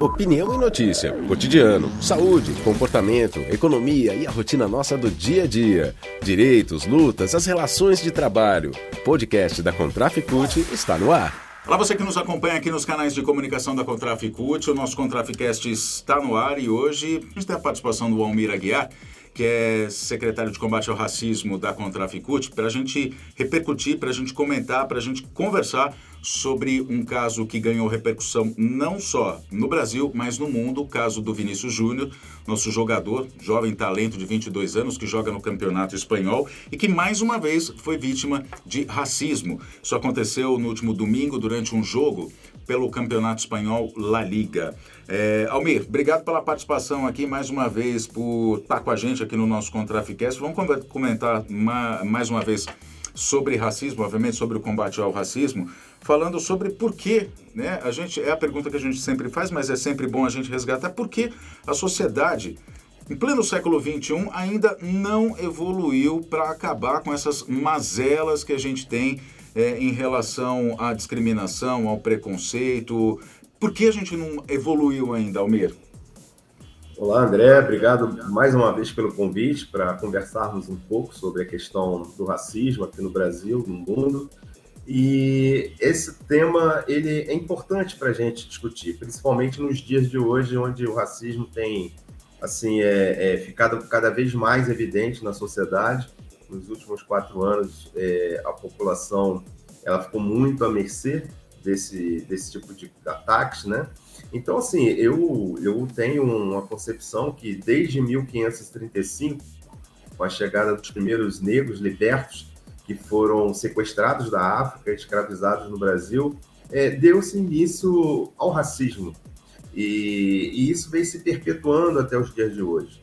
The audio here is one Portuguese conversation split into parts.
Opinião e notícia, cotidiano, saúde, comportamento, economia e a rotina nossa do dia a dia. Direitos, lutas, as relações de trabalho. Podcast da Contraficute está no ar. Olá, você que nos acompanha aqui nos canais de comunicação da Contraficute. O nosso Contraficast está no ar e hoje a gente tem a participação do Almir Aguiar que é secretário de combate ao racismo da Contraficute, para a gente repercutir, para a gente comentar, para a gente conversar sobre um caso que ganhou repercussão não só no Brasil, mas no mundo, o caso do Vinícius Júnior, nosso jogador, jovem talento de 22 anos, que joga no campeonato espanhol e que mais uma vez foi vítima de racismo. Isso aconteceu no último domingo, durante um jogo pelo Campeonato Espanhol La Liga. É, Almir, obrigado pela participação aqui mais uma vez, por estar com a gente aqui no nosso Contraficast. Vamos comentar uma, mais uma vez sobre racismo, obviamente sobre o combate ao racismo, falando sobre por que, né? A gente é a pergunta que a gente sempre faz, mas é sempre bom a gente resgatar por que a sociedade em pleno século XXI ainda não evoluiu para acabar com essas mazelas que a gente tem é, em relação à discriminação, ao preconceito. Por que a gente não evoluiu ainda, Almir? Olá, André. Obrigado mais uma vez pelo convite para conversarmos um pouco sobre a questão do racismo aqui no Brasil, no mundo. E esse tema ele é importante para a gente discutir, principalmente nos dias de hoje, onde o racismo tem assim é, é ficado cada vez mais evidente na sociedade nos últimos quatro anos, é, a população ela ficou muito à mercê desse, desse tipo de ataques, né? Então, assim, eu, eu tenho uma concepção que desde 1535, com a chegada dos primeiros negros libertos, que foram sequestrados da África, escravizados no Brasil, é, deu-se início ao racismo. E, e, isso vem se perpetuando até os dias de hoje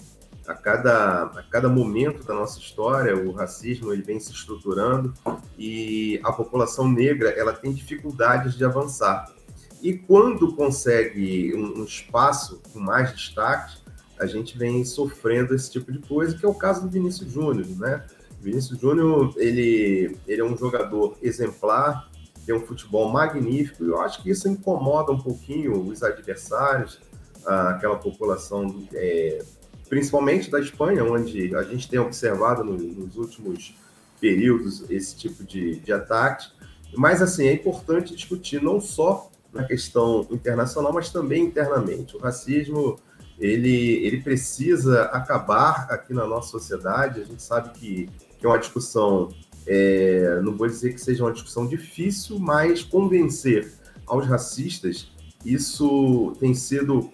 a cada, a cada momento da nossa história, o racismo ele vem se estruturando e a população negra ela tem dificuldades de avançar. E quando consegue um, um espaço com mais destaque, a gente vem sofrendo esse tipo de coisa, que é o caso do Vinícius Júnior, né? Vinícius Júnior, ele, ele é um jogador exemplar, tem um futebol magnífico, e eu acho que isso incomoda um pouquinho os adversários, aquela população é, principalmente da Espanha, onde a gente tem observado no, nos últimos períodos esse tipo de, de ataque. Mas, assim, é importante discutir não só na questão internacional, mas também internamente. O racismo, ele, ele precisa acabar aqui na nossa sociedade. A gente sabe que, que é uma discussão, é, não vou dizer que seja uma discussão difícil, mas convencer aos racistas, isso tem sido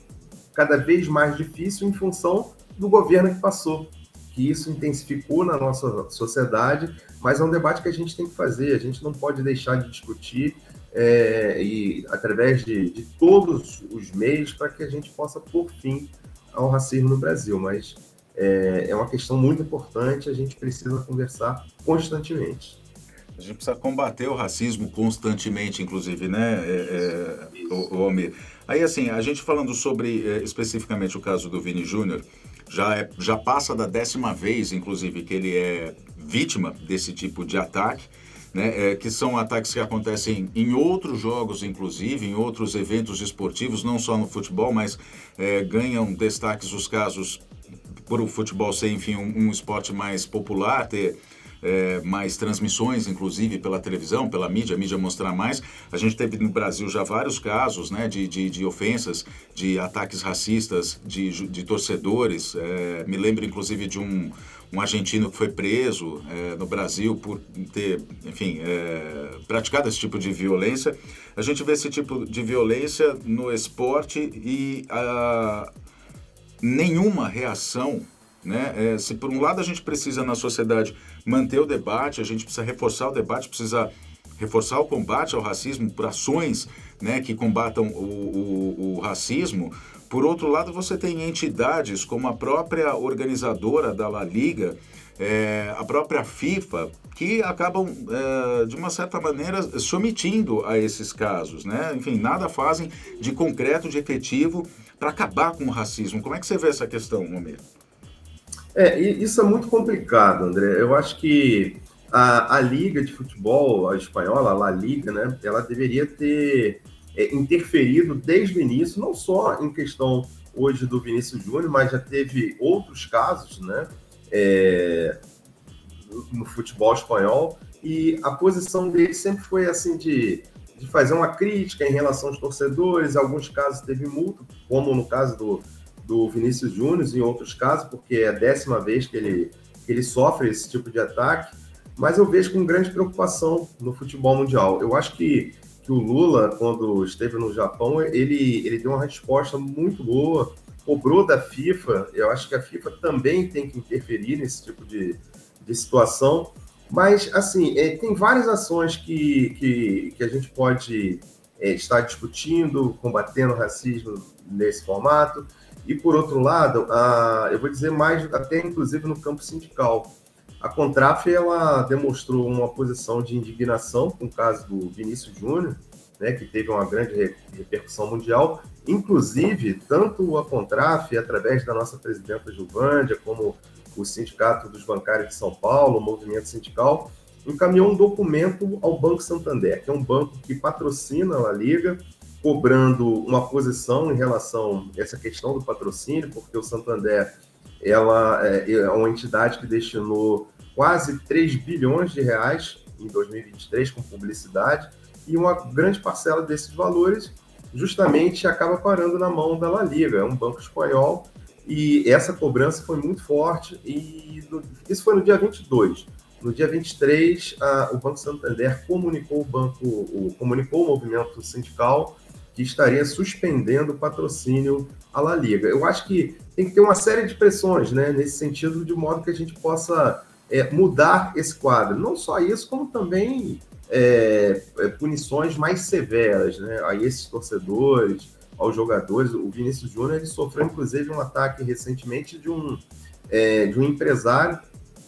cada vez mais difícil em função do governo que passou, que isso intensificou na nossa sociedade, mas é um debate que a gente tem que fazer, a gente não pode deixar de discutir é, e através de, de todos os meios para que a gente possa pôr fim ao racismo no Brasil, mas é, é uma questão muito importante, a gente precisa conversar constantemente. A gente precisa combater o racismo constantemente, inclusive, né, é, é, o, o Almir? Aí, assim, a gente falando sobre é, especificamente o caso do Vini Júnior, já, é, já passa da décima vez, inclusive, que ele é vítima desse tipo de ataque. Né, é, que são ataques que acontecem em outros jogos, inclusive, em outros eventos esportivos, não só no futebol, mas é, ganham destaques os casos por o futebol ser, enfim, um, um esporte mais popular, ter é, mais transmissões, inclusive pela televisão, pela mídia, a mídia mostrar mais. A gente teve no Brasil já vários casos né, de, de, de ofensas, de ataques racistas de, de torcedores. É, me lembro, inclusive, de um, um argentino que foi preso é, no Brasil por ter, enfim, é, praticado esse tipo de violência. A gente vê esse tipo de violência no esporte e a, nenhuma reação né? É, se por um lado a gente precisa na sociedade manter o debate, a gente precisa reforçar o debate, precisa reforçar o combate ao racismo por ações né, que combatam o, o, o racismo. Por outro lado, você tem entidades como a própria organizadora da La Liga, é, a própria FIFA, que acabam, é, de uma certa maneira, se omitindo a esses casos. Né? Enfim, nada fazem de concreto, de efetivo, para acabar com o racismo. Como é que você vê essa questão, Momento? É, isso é muito complicado, André. Eu acho que a, a liga de futebol a espanhola, a La Liga, né, ela deveria ter é, interferido desde o início, não só em questão hoje do Vinícius Júnior, mas já teve outros casos, né? É, no futebol espanhol e a posição dele sempre foi assim de, de fazer uma crítica em relação aos torcedores. Em alguns casos teve multa, como no caso do, do Vinícius Júnior, em outros casos, porque é a décima vez que ele, que ele sofre esse tipo de ataque. Mas eu vejo com grande preocupação no futebol mundial. Eu acho que, que o Lula, quando esteve no Japão, ele, ele deu uma resposta muito boa, cobrou da FIFA. Eu acho que a FIFA também tem que interferir nesse tipo de, de situação. Mas, assim, é, tem várias ações que, que, que a gente pode é, estar discutindo, combatendo o racismo nesse formato. E, por outro lado, a, eu vou dizer mais, até inclusive no campo sindical. A Contraf ela demonstrou uma posição de indignação com o caso do Vinícius Júnior, né, que teve uma grande repercussão mundial. Inclusive, tanto a Contraf, através da nossa presidenta Gilvândia, como o Sindicato dos Bancários de São Paulo, o Movimento Sindical, encaminhou um documento ao Banco Santander, que é um banco que patrocina a Liga, cobrando uma posição em relação a essa questão do patrocínio, porque o Santander ela é, é uma entidade que destinou quase 3 bilhões de reais em 2023 com publicidade, e uma grande parcela desses valores justamente acaba parando na mão da La Liga, é um banco espanhol e essa cobrança foi muito forte, e no, isso foi no dia 22. No dia 23, a, o Banco Santander comunicou o banco, o, comunicou o movimento sindical que estaria suspendendo o patrocínio à La Liga. Eu acho que tem que ter uma série de pressões, né, nesse sentido, de modo que a gente possa é, mudar esse quadro. Não só isso, como também é, é punições mais severas, né, a esses torcedores, aos jogadores. O Vinícius Júnior ele sofreu, inclusive, um ataque recentemente de um, é, de um empresário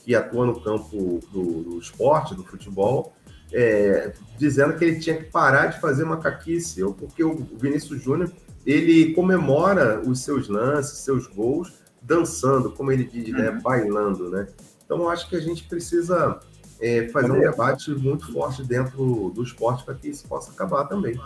que atua no campo do, do esporte, do futebol, é, dizendo que ele tinha que parar de fazer macaquice, porque o Vinícius Júnior ele comemora os seus lances, seus gols, dançando, como ele diz, né, uhum. bailando, né? Então, eu acho que a gente precisa é, fazer um debate muito forte dentro do esporte para que isso possa acabar também.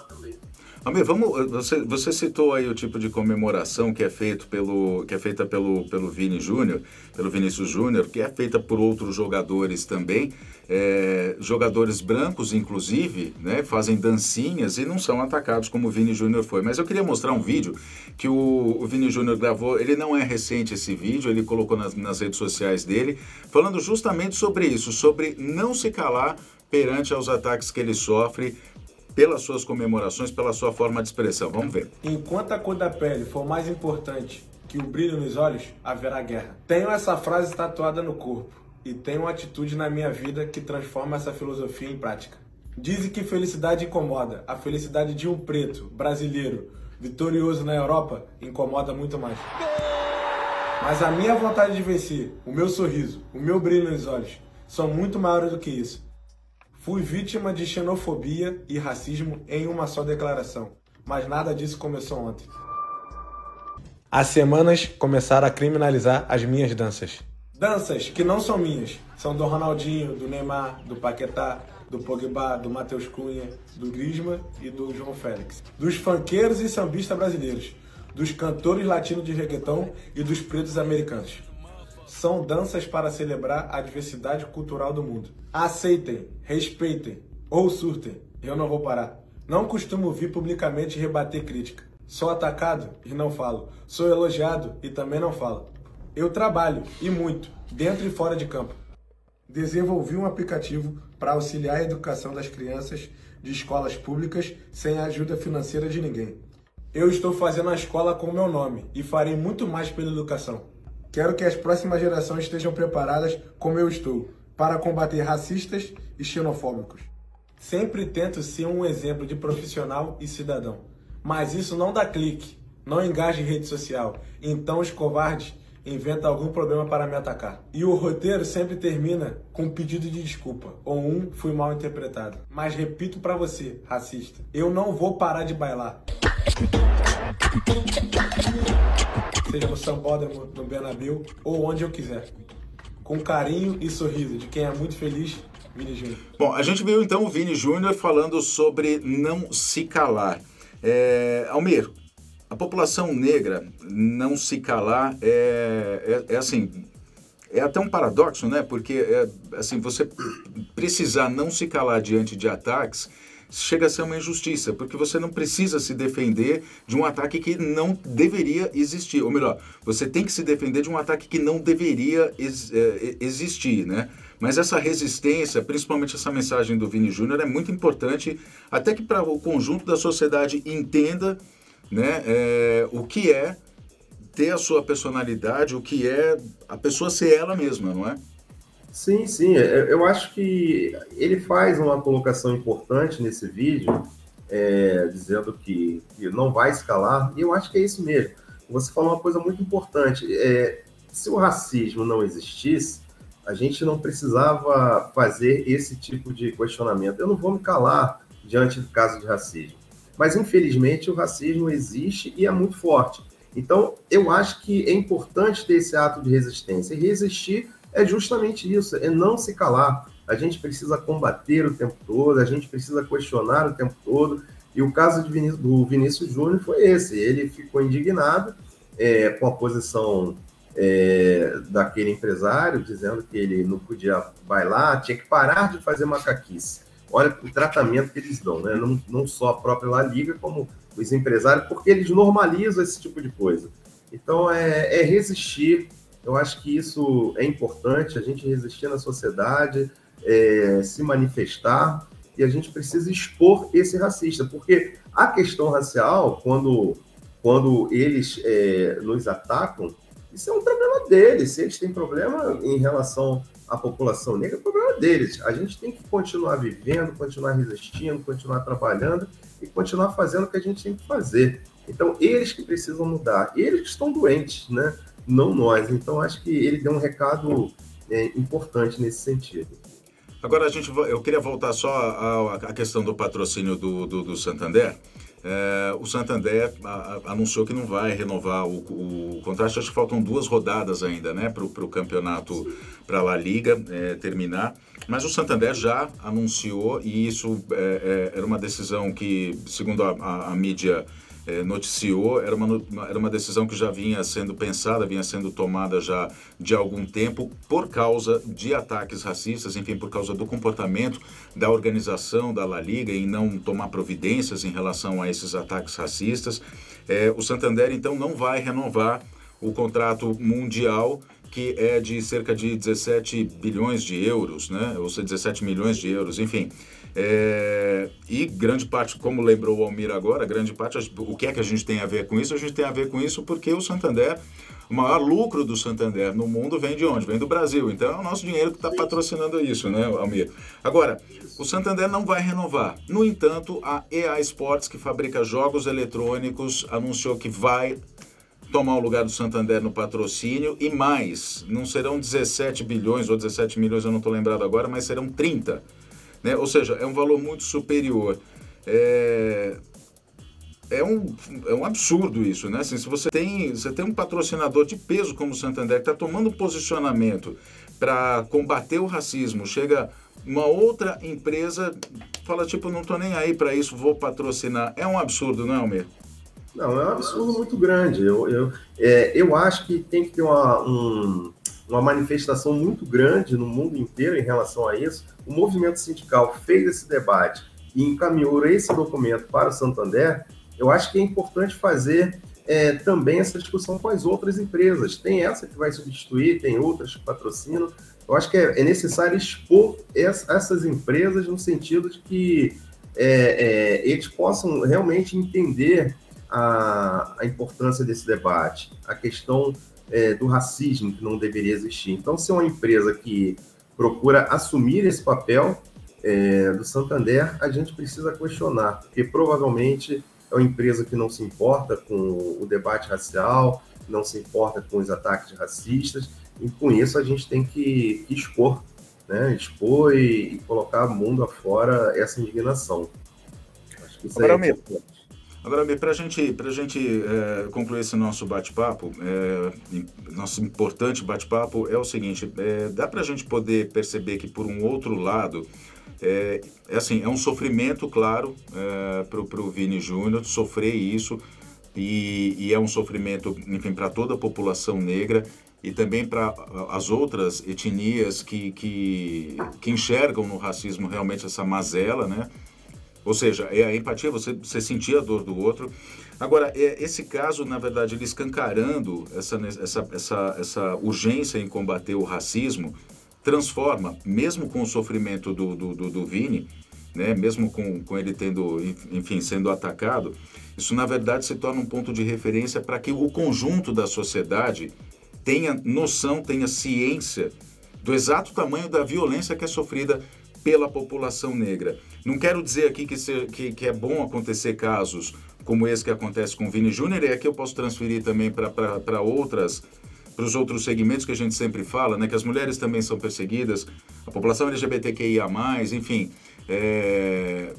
Amir, vamos. Você, você citou aí o tipo de comemoração que é feito pelo, que é feita pelo, pelo Vini Júnior, pelo Vinícius Júnior, que é feita por outros jogadores também. É, jogadores brancos, inclusive, né, fazem dancinhas e não são atacados como o Vini Júnior foi. Mas eu queria mostrar um vídeo que o, o Vini Júnior gravou. Ele não é recente esse vídeo, ele colocou nas, nas redes sociais dele, falando justamente sobre isso, sobre não se calar perante aos ataques que ele sofre pelas suas comemorações, pela sua forma de expressão. Vamos ver. Enquanto a cor da pele for mais importante que o brilho nos olhos, haverá guerra. Tenho essa frase tatuada no corpo e tenho uma atitude na minha vida que transforma essa filosofia em prática. Dizem que felicidade incomoda. A felicidade de um preto, brasileiro, vitorioso na Europa, incomoda muito mais. Mas a minha vontade de vencer, o meu sorriso, o meu brilho nos olhos, são muito maiores do que isso. Fui vítima de xenofobia e racismo em uma só declaração, mas nada disso começou ontem. Há semanas começaram a criminalizar as minhas danças. Danças que não são minhas, são do Ronaldinho, do Neymar, do Paquetá, do Pogba, do Matheus Cunha, do Grisma e do João Félix. Dos funkeiros e sambistas brasileiros, dos cantores latinos de reggaeton e dos pretos americanos. São danças para celebrar a diversidade cultural do mundo. Aceitem, respeitem ou surtem. Eu não vou parar. Não costumo vir publicamente rebater crítica. Sou atacado e não falo. Sou elogiado e também não falo. Eu trabalho e muito, dentro e fora de campo. Desenvolvi um aplicativo para auxiliar a educação das crianças de escolas públicas sem a ajuda financeira de ninguém. Eu estou fazendo a escola com o meu nome e farei muito mais pela educação. Quero que as próximas gerações estejam preparadas como eu estou, para combater racistas e xenofóbicos. Sempre tento ser um exemplo de profissional e cidadão. Mas isso não dá clique, não engaja em rede social. Então os covardes inventam algum problema para me atacar. E o roteiro sempre termina com um pedido de desculpa, ou um fui mal interpretado. Mas repito para você, racista, eu não vou parar de bailar seja no Sambódromo, no Bernabéu ou onde eu quiser. Com carinho e sorriso de quem é muito feliz, Vini Júnior. Bom, a gente viu então o Vini Júnior falando sobre não se calar. É, Almir, a população negra não se calar é, é, é assim, é até um paradoxo, né? Porque é, assim, você precisar não se calar diante de ataques chega a ser uma injustiça, porque você não precisa se defender de um ataque que não deveria existir. Ou melhor, você tem que se defender de um ataque que não deveria ex é, existir, né? Mas essa resistência, principalmente essa mensagem do Vini Júnior, é muito importante, até que para o conjunto da sociedade entenda né, é, o que é ter a sua personalidade, o que é a pessoa ser ela mesma, não é? Sim, sim. É, eu acho que ele faz uma colocação importante nesse vídeo, é, dizendo que, que, não vai escalar, e eu acho que é isso mesmo. Você falou uma coisa muito importante. É, se o racismo não existisse, a gente não precisava fazer esse tipo de questionamento. Eu não vou me calar diante do caso de racismo. Mas, infelizmente, o racismo existe e é muito forte. Então, eu acho que é importante ter esse ato de resistência. E resistir é justamente isso, é não se calar. A gente precisa combater o tempo todo, a gente precisa questionar o tempo todo. E o caso Vinícius, do Vinícius Júnior foi esse. Ele ficou indignado é, com a posição é, daquele empresário, dizendo que ele não podia bailar, tinha que parar de fazer macaquice. Olha o tratamento que eles dão, né? não, não só a própria La Liga, como os empresários, porque eles normalizam esse tipo de coisa. Então, é, é resistir. Eu acho que isso é importante, a gente resistir na sociedade, é, se manifestar, e a gente precisa expor esse racista, porque a questão racial, quando, quando eles é, nos atacam, isso é um problema deles. Se eles têm problema em relação à população negra, é problema deles. A gente tem que continuar vivendo, continuar resistindo, continuar trabalhando e continuar fazendo o que a gente tem que fazer. Então, eles que precisam mudar, eles que estão doentes, né? Não nós. Então, acho que ele deu um recado é, importante nesse sentido. Agora, a gente, eu queria voltar só à, à questão do patrocínio do, do, do Santander. É, o Santander a, a, anunciou que não vai renovar o, o, contrato. Acho que faltam duas rodadas ainda, né, para o campeonato, para a La Liga é, terminar. Mas o Santander já anunciou, e isso é, é era uma decisão que, segundo a, a, a mídia é, noticiou, era uma, era uma decisão que já vinha sendo pensada, vinha sendo tomada já de algum tempo por causa de ataques racistas, enfim, por causa do comportamento da organização da La Liga em não tomar providências em relação a esses ataques racistas. É, o Santander, então, não vai renovar o contrato mundial que é de cerca de 17 bilhões de euros, né? ou seja, 17 milhões de euros, enfim. É, e grande parte, como lembrou o Almir agora, grande parte, o que é que a gente tem a ver com isso? A gente tem a ver com isso porque o Santander, o maior lucro do Santander no mundo vem de onde? Vem do Brasil. Então é o nosso dinheiro que está patrocinando isso, né, Almir? Agora, o Santander não vai renovar. No entanto, a EA Sports, que fabrica jogos eletrônicos, anunciou que vai tomar o lugar do Santander no patrocínio e mais, não serão 17 bilhões ou 17 milhões, eu não estou lembrado agora, mas serão 30 né? Ou seja, é um valor muito superior. É, é um, é um absurdo isso, né? Assim, se você tem, você tem um patrocinador de peso como o Santander que está tomando posicionamento para combater o racismo, chega uma outra empresa, fala tipo, não estou nem aí para isso, vou patrocinar. É um absurdo, não é, Almir? Não, é um absurdo muito grande. Eu, eu, é, eu acho que tem que ter uma, um, uma manifestação muito grande no mundo inteiro em relação a isso. O movimento sindical fez esse debate e encaminhou esse documento para o Santander. Eu acho que é importante fazer é, também essa discussão com as outras empresas. Tem essa que vai substituir, tem outras que patrocinam. Eu acho que é, é necessário expor essas empresas no sentido de que é, é, eles possam realmente entender a, a importância desse debate, a questão é, do racismo que não deveria existir. Então, se é uma empresa que procura assumir esse papel é, do Santander, a gente precisa questionar, porque provavelmente é uma empresa que não se importa com o debate racial, não se importa com os ataques racistas, e com isso a gente tem que, expor, né? expor e, e, colocar mundo afora essa indignação. Acho que isso Agora, é importante. Agora, para a gente, a gente é, concluir esse nosso bate-papo, é, nosso importante bate-papo, é o seguinte: é, dá para a gente poder perceber que, por um outro lado, É, é assim, é um sofrimento, claro, é, para o Vini Júnior sofrer isso, e, e, é um sofrimento, enfim, para toda a população negra e também para as outras etnias que, que, que enxergam no racismo realmente essa mazela, né? Ou seja, é a empatia, você, você sentir a dor do outro. Agora, é, esse caso, na verdade, ele escancarando essa, essa, essa, essa urgência em combater o racismo, transforma, mesmo com o sofrimento do, do, do, do Vini, né, mesmo com, com ele tendo, enfim, sendo atacado, isso na verdade se torna um ponto de referência para que o conjunto da sociedade tenha noção, tenha ciência do exato tamanho da violência que é sofrida pela população negra. Não quero dizer aqui que, ser, que, que é bom acontecer casos como esse que acontece com o Vini Júnior, e aqui eu posso transferir também para outras para os outros segmentos que a gente sempre fala, né, que as mulheres também são perseguidas, a população LGBTQIA+, enfim, é,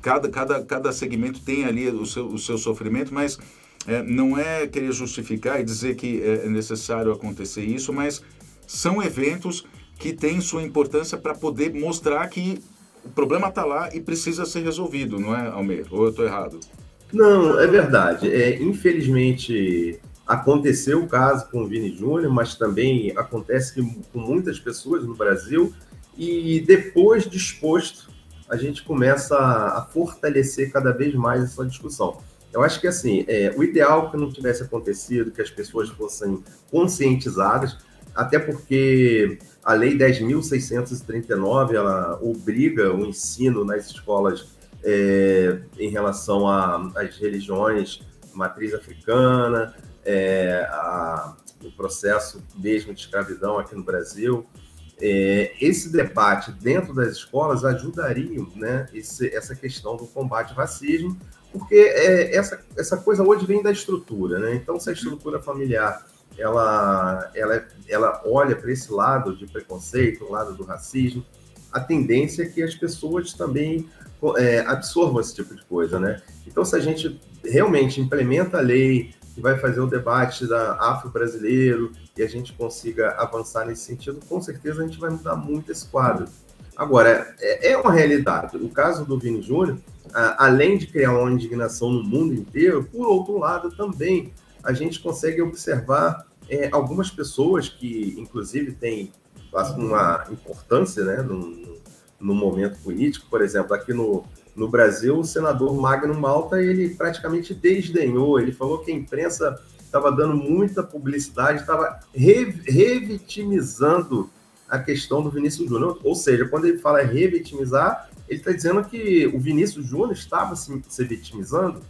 cada, cada, cada segmento tem ali o seu, o seu sofrimento, mas é, não é querer justificar e dizer que é necessário acontecer isso, mas são eventos que têm sua importância para poder mostrar que o problema está lá e precisa ser resolvido, não é, Almeida? Ou eu estou errado? Não, é verdade. É, infelizmente, aconteceu o caso com o Vini Júnior, mas também acontece com muitas pessoas no Brasil. E depois disposto, a gente começa a fortalecer cada vez mais essa discussão. Eu acho que assim, é, o ideal é que não tivesse acontecido, que as pessoas fossem conscientizadas, até porque a Lei 10.639 ela obriga o ensino nas escolas é, em relação às religiões matriz africana, é, a, o processo mesmo de escravidão aqui no Brasil. É, esse debate dentro das escolas ajudaria né, esse, essa questão do combate ao racismo, porque é, essa, essa coisa hoje vem da estrutura. Né? Então, se a estrutura familiar ela, ela, ela olha para esse lado de preconceito, o lado do racismo, a tendência é que as pessoas também é, absorvam esse tipo de coisa, né? Então, se a gente realmente implementa a lei que vai fazer o debate da afro-brasileiro e a gente consiga avançar nesse sentido, com certeza a gente vai mudar muito esse quadro. Agora, é, é uma realidade. O caso do Vini Júnior, além de criar uma indignação no mundo inteiro, por outro lado, também a gente consegue observar é, algumas pessoas que, inclusive, têm uma importância né, no, no momento político. Por exemplo, aqui no, no Brasil, o senador Magno Malta, ele praticamente desdenhou, ele falou que a imprensa estava dando muita publicidade, estava re, revitimizando a questão do Vinícius Júnior. Ou seja, quando ele fala revitimizar, ele está dizendo que o Vinícius Júnior estava se, se vitimizando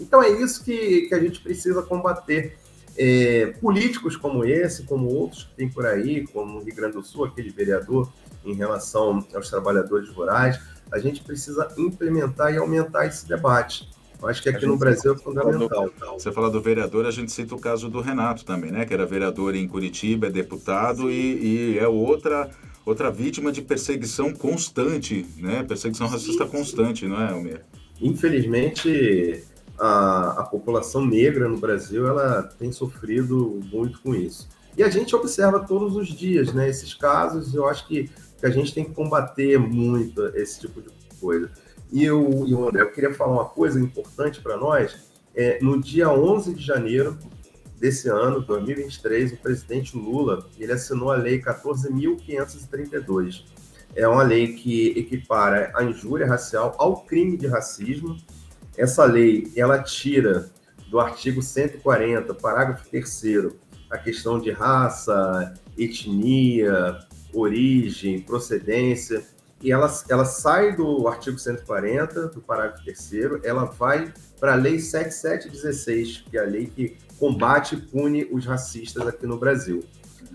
então é isso que, que a gente precisa combater. É, políticos como esse, como outros que tem por aí, como o Rio Grande do Sul, aquele vereador em relação aos trabalhadores rurais, a gente precisa implementar e aumentar esse debate. Eu acho que aqui no Brasil é fundamental. Você fala do vereador, a gente cita o caso do Renato também, né? Que era vereador em Curitiba, é deputado e, e, é outra outra vítima de perseguição constante, né? Perseguição racista constante, não é, Almir? Infelizmente, a, a população negra no Brasil ela tem sofrido muito com isso. E a gente observa todos os dias né, esses casos, eu acho que, que a gente tem que combater muito esse tipo de coisa. E eu, eu, André, eu queria falar uma coisa importante para nós. É, no dia 11 de janeiro desse ano, 2023, o presidente Lula ele assinou a Lei 14.532. É uma lei que equipara a injúria racial ao crime de racismo essa lei, ela tira do artigo 140, parágrafo 3 a questão de raça, etnia, origem, procedência, e ela, ela sai do artigo 140, do parágrafo 3 ela vai para a lei 7716, que é a lei que combate e pune os racistas aqui no Brasil.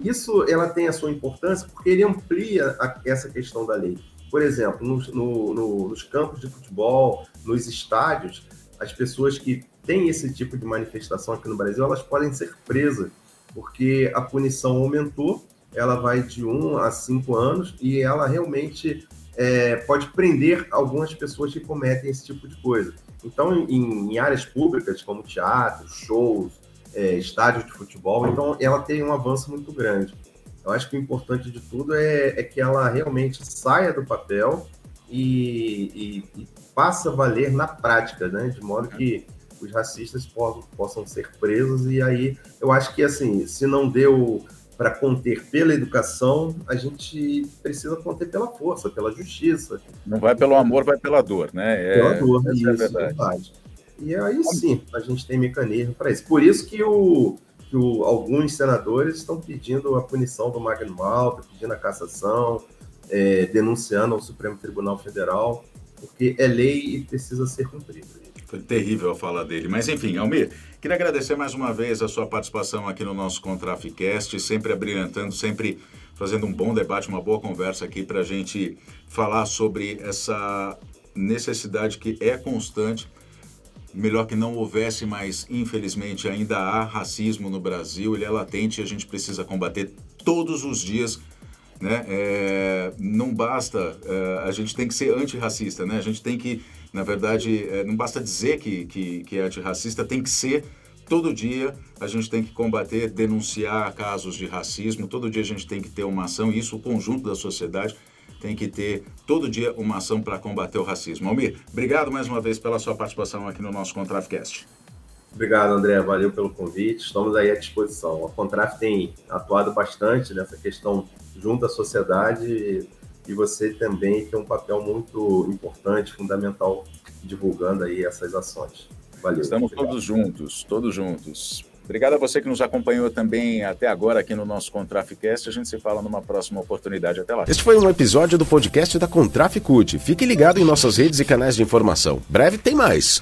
Isso ela tem a sua importância porque ele amplia a, essa questão da lei. Por exemplo, no, no, nos campos de futebol, nos estádios, as pessoas que têm esse tipo de manifestação aqui no Brasil, elas podem ser presas, porque a punição aumentou, ela vai de 1 a 5 anos e ela realmente é, pode prender algumas pessoas que cometem esse tipo de coisa. Então, em, em áreas públicas, como teatro, shows, é, estádios de futebol, então ela tem um avanço muito grande. Eu acho que o importante de tudo é, é que ela realmente saia do papel e, e, e faça valer na prática, né? De modo que os racistas possam, possam ser presos. E aí eu acho que, assim, se não deu para conter pela educação, a gente precisa conter pela força, pela justiça. Não vai pelo amor, vai pela dor, né? É, pela dor, é isso, é verdade. verdade. E aí sim, a gente tem mecanismo para isso. Por isso que, o, que o, alguns senadores estão pedindo a punição do Magno Malta, pedindo a cassação, é, denunciando ao Supremo Tribunal Federal, porque é lei e precisa ser cumprida. Foi terrível a fala dele. Mas enfim, Almir, queria agradecer mais uma vez a sua participação aqui no nosso Contraficast, sempre abrilhantando, sempre fazendo um bom debate, uma boa conversa aqui para a gente falar sobre essa necessidade que é constante. Melhor que não houvesse, mas infelizmente ainda há racismo no Brasil, ele é latente e a gente precisa combater todos os dias né? É, não basta, é, a gente tem que ser antirracista, né? A gente tem que, na verdade, é, não basta dizer que, que, que é antirracista, tem que ser todo dia a gente tem que combater, denunciar casos de racismo, todo dia a gente tem que ter uma ação, e isso o conjunto da sociedade tem que ter todo dia uma ação para combater o racismo. Almir, obrigado mais uma vez pela sua participação aqui no nosso Contrafcast. Obrigado, André. Valeu pelo convite. Estamos aí à disposição. A Contraf tem atuado bastante nessa questão junto à sociedade e você também tem um papel muito importante, fundamental, divulgando aí essas ações. Valeu. Estamos obrigado. todos juntos, todos juntos. Obrigado a você que nos acompanhou também até agora aqui no nosso Contraficast. A gente se fala numa próxima oportunidade. Até lá. Este foi um episódio do podcast da Contraficute. Fique ligado em nossas redes e canais de informação. Breve tem mais.